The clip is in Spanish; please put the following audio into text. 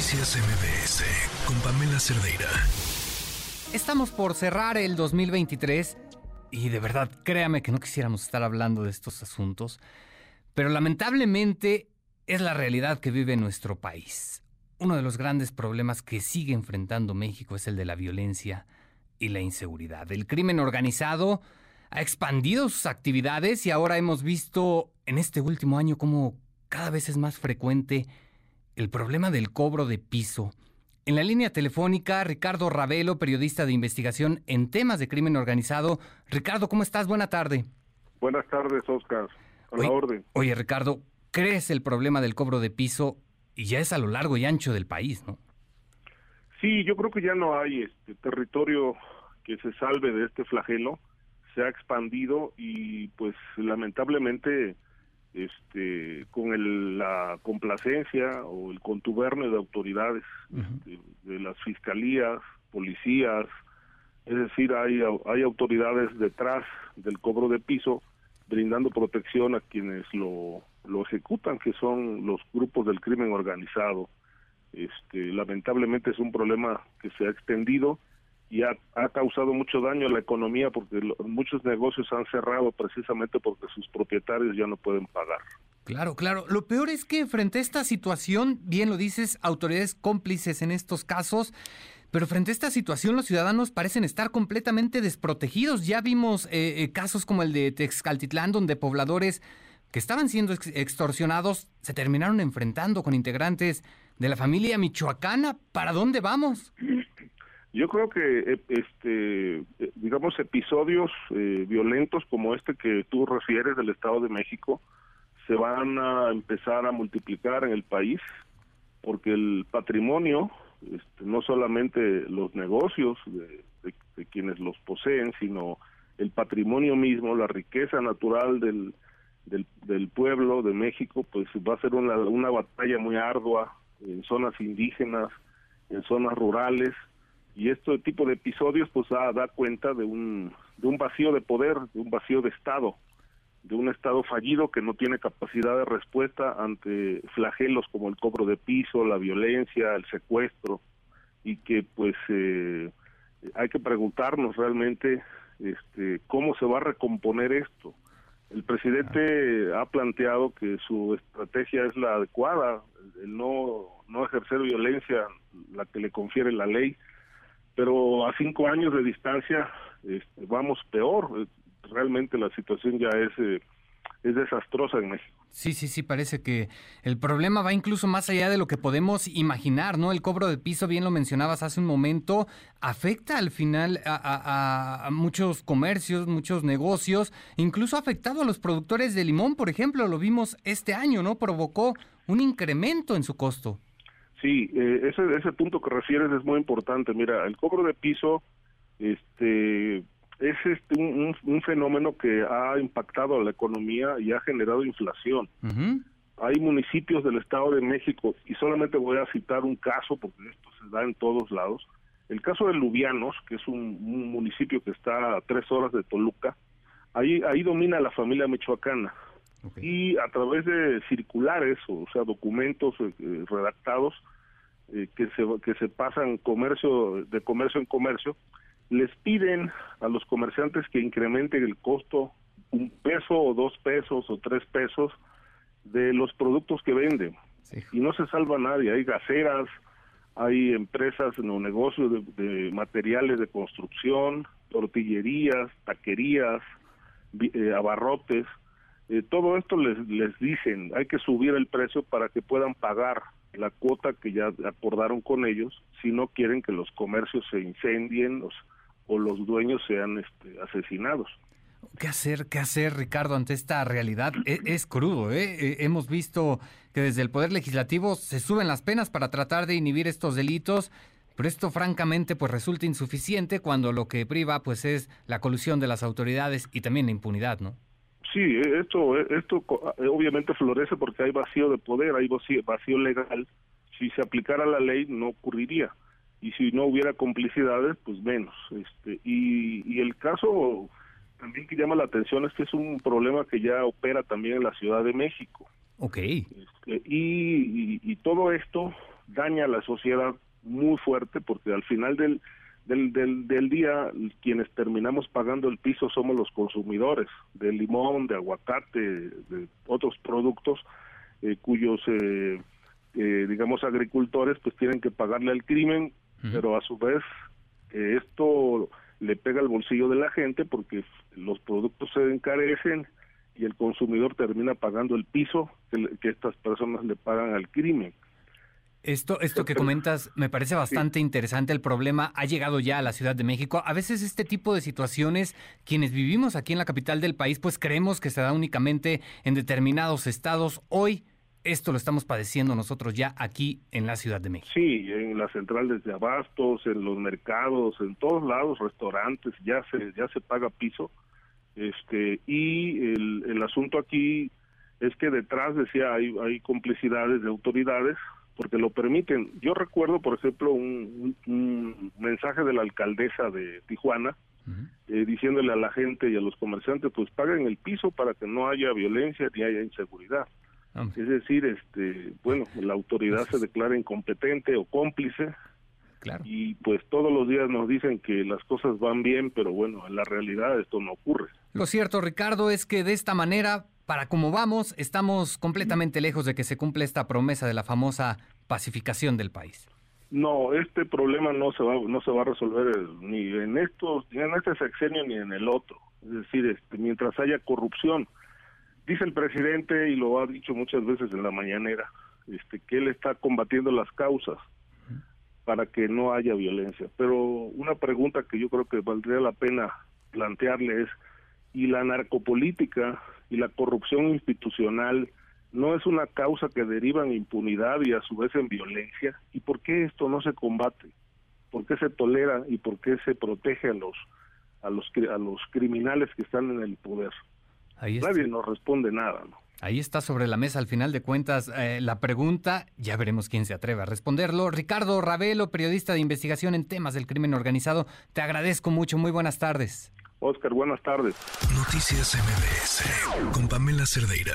Noticias MBS con Pamela Cerdeira. Estamos por cerrar el 2023 y de verdad créame que no quisiéramos estar hablando de estos asuntos, pero lamentablemente es la realidad que vive nuestro país. Uno de los grandes problemas que sigue enfrentando México es el de la violencia y la inseguridad. El crimen organizado ha expandido sus actividades y ahora hemos visto en este último año cómo cada vez es más frecuente el problema del cobro de piso. En la línea telefónica, Ricardo Ravelo, periodista de investigación en temas de crimen organizado. Ricardo, ¿cómo estás? Buena tarde. Buenas tardes, Oscar. A la orden. Oye, Ricardo, ¿crees el problema del cobro de piso y ya es a lo largo y ancho del país, no? Sí, yo creo que ya no hay este territorio que se salve de este flagelo. Se ha expandido y pues lamentablemente este, con el, la complacencia o el contubernio de autoridades, este, de, las fiscalías, policías, es decir, hay, hay autoridades detrás del cobro de piso brindando protección a quienes lo, lo ejecutan, que son los grupos del crimen organizado. Este, lamentablemente es un problema que se ha extendido y ha, causado mucho daño a la economía porque muchos negocios han cerrado precisamente porque sus propietarios ya no pueden pagar. Claro, claro. Lo peor es que frente a esta situación, bien lo dices, autoridades cómplices en estos casos, pero frente a esta situación los ciudadanos parecen estar completamente desprotegidos. Ya vimos eh, eh, casos como el de Texcaltitlán, donde pobladores que estaban siendo extorsionados se terminaron enfrentando con integrantes de la familia michoacana. ¿Para dónde vamos? Yo creo que, eh, este, eh, digamos, episodios eh, violentos como este que tú refieres del Estado de México se van a empezar a multiplicar en el país porque el patrimonio, este, no solamente los negocios de, quienes los poseen, sino el patrimonio mismo, la riqueza natural del, del, del, pueblo de México, pues va a ser una, una batalla muy ardua en zonas indígenas, en zonas rurales, y este tipo de episodios pues da, cuenta de un, de un vacío de poder, de un vacío de Estado, de un Estado fallido que no tiene capacidad de respuesta ante flagelos como el cobro de piso, la violencia, el secuestro, y que pues eh, hay que preguntarnos realmente este, cómo se va a recomponer esto. El presidente ha planteado que su estrategia es la adecuada, el no, no ejercer violencia, la que le confiere la ley, pero a cinco años de distancia este, vamos peor. Realmente la situación ya es, eh, es desastrosa en México. Sí, sí, sí, parece que el problema va incluso más allá de lo que podemos imaginar, ¿no? El cobro de piso, bien lo mencionabas hace un momento, afecta al final a, a muchos comercios, muchos negocios, incluso ha afectado a los productores de limón, por ejemplo, lo vimos este año, ¿no? Provocó un incremento en su costo. Sí, eh, ese, ese punto que refieres es muy importante. Mira, el cobro de piso este, es este, un, fenómeno que ha impactado a la economía y ha generado inflación. Hay municipios del Estado de México, y solamente voy a citar un caso, porque esto se da en todos lados. El caso de Lubianos, que es un, municipio que está a tres horas de Toluca, ahí, ahí domina la familia michoacana. Y a través de circulares, o sea, documentos eh, redactados, eh, que se que se pasan comercio de comercio en comercio les piden a los comerciantes que incrementen el costo un peso o dos pesos o tres pesos de los productos que venden. Y no se salva nadie. Hay gaseras hay empresas no negocios de, materiales de construcción tortillerías taquerías eh, abarrotes eh, todo esto les les dicen hay que subir el precio para que puedan pagar la cuota que ya acordaron con ellos si no quieren que los comercios se incendien o los dueños sean este, asesinados. ¿Qué hacer, qué hacer, Ricardo, ante esta realidad? E, es, crudo, ¿eh? ¿eh? Hemos visto que desde el Poder Legislativo se suben las penas para tratar de inhibir estos delitos, pero esto francamente pues resulta insuficiente cuando lo que priva pues es la colusión de las autoridades y también la impunidad, ¿no? Sí, e, esto, e, esto e, obviamente florece porque hay vacío de poder, hay vacío, legal. Si se aplicara la ley no ocurriría y si no hubiera complicidades, pues menos. Este y, y el caso también que llama la atención es que es un problema que ya opera también en la Ciudad de México. Ok. Este, y, y, todo esto daña a la sociedad muy fuerte porque al final del, del, del, del, día quienes terminamos pagando el piso somos los consumidores de limón, de aguacate, de otros productos eh, cuyos, eh, eh, digamos, agricultores pues tienen que pagarle al crimen, pero a su vez eh, esto le pega al bolsillo de la gente porque los productos se encarecen y el consumidor termina pagando el piso que, que estas personas le pagan al crimen. Esto, esto que comentas me parece bastante sí. interesante. El problema ha llegado ya a la Ciudad de México. A veces este tipo de situaciones, quienes vivimos aquí en la capital del país, pues creemos que se da únicamente en determinados estados. Hoy esto lo estamos padeciendo nosotros ya aquí en la Ciudad de México. Sí, en las centrales de abastos, en los mercados, en todos lados, restaurantes, ya se ya se paga piso. Este y el, el asunto aquí es que detrás decía hay hay complicidades de autoridades porque lo permiten. Yo recuerdo, por ejemplo, un, un, mensaje de la alcaldesa de Tijuana uh -huh. eh, diciéndole a la gente y a los comerciantes, pues paguen el piso para que no haya violencia ni haya inseguridad. Es decir, este, bueno, la autoridad se declara incompetente o cómplice claro. y pues todos los días nos dicen que las cosas van bien, pero bueno, en la realidad esto no ocurre. Lo cierto, Ricardo, es que de esta manera, para como vamos, estamos completamente lejos de que se cumpla esta promesa de la famosa pacificación del país. No, este problema no se va no se va a resolver ni en estos ni en este sexenio ni en el otro. Es decir, este, mientras haya corrupción, dice el presidente y lo ha dicho muchas veces en la mañanera, este, que él está combatiendo las causas para que no haya violencia. Pero una pregunta que yo creo que valdría la pena plantearle es, ¿y la narcopolítica y la corrupción institucional no es una causa que deriva en impunidad y a su vez en violencia? ¿Y por qué esto no se combate? ¿Por qué se tolera y por qué se protege a los a los a los criminales que están en el poder? Ahí Nadie nos responde nada, ¿no? Ahí está sobre la mesa, al final de cuentas, eh, la pregunta, ya veremos quién se atreve a responderlo. Ricardo Ravelo, periodista de investigación en temas del crimen organizado, te agradezco mucho, muy buenas tardes. Oscar, buenas tardes. Noticias MBS con Pamela Cerdeira.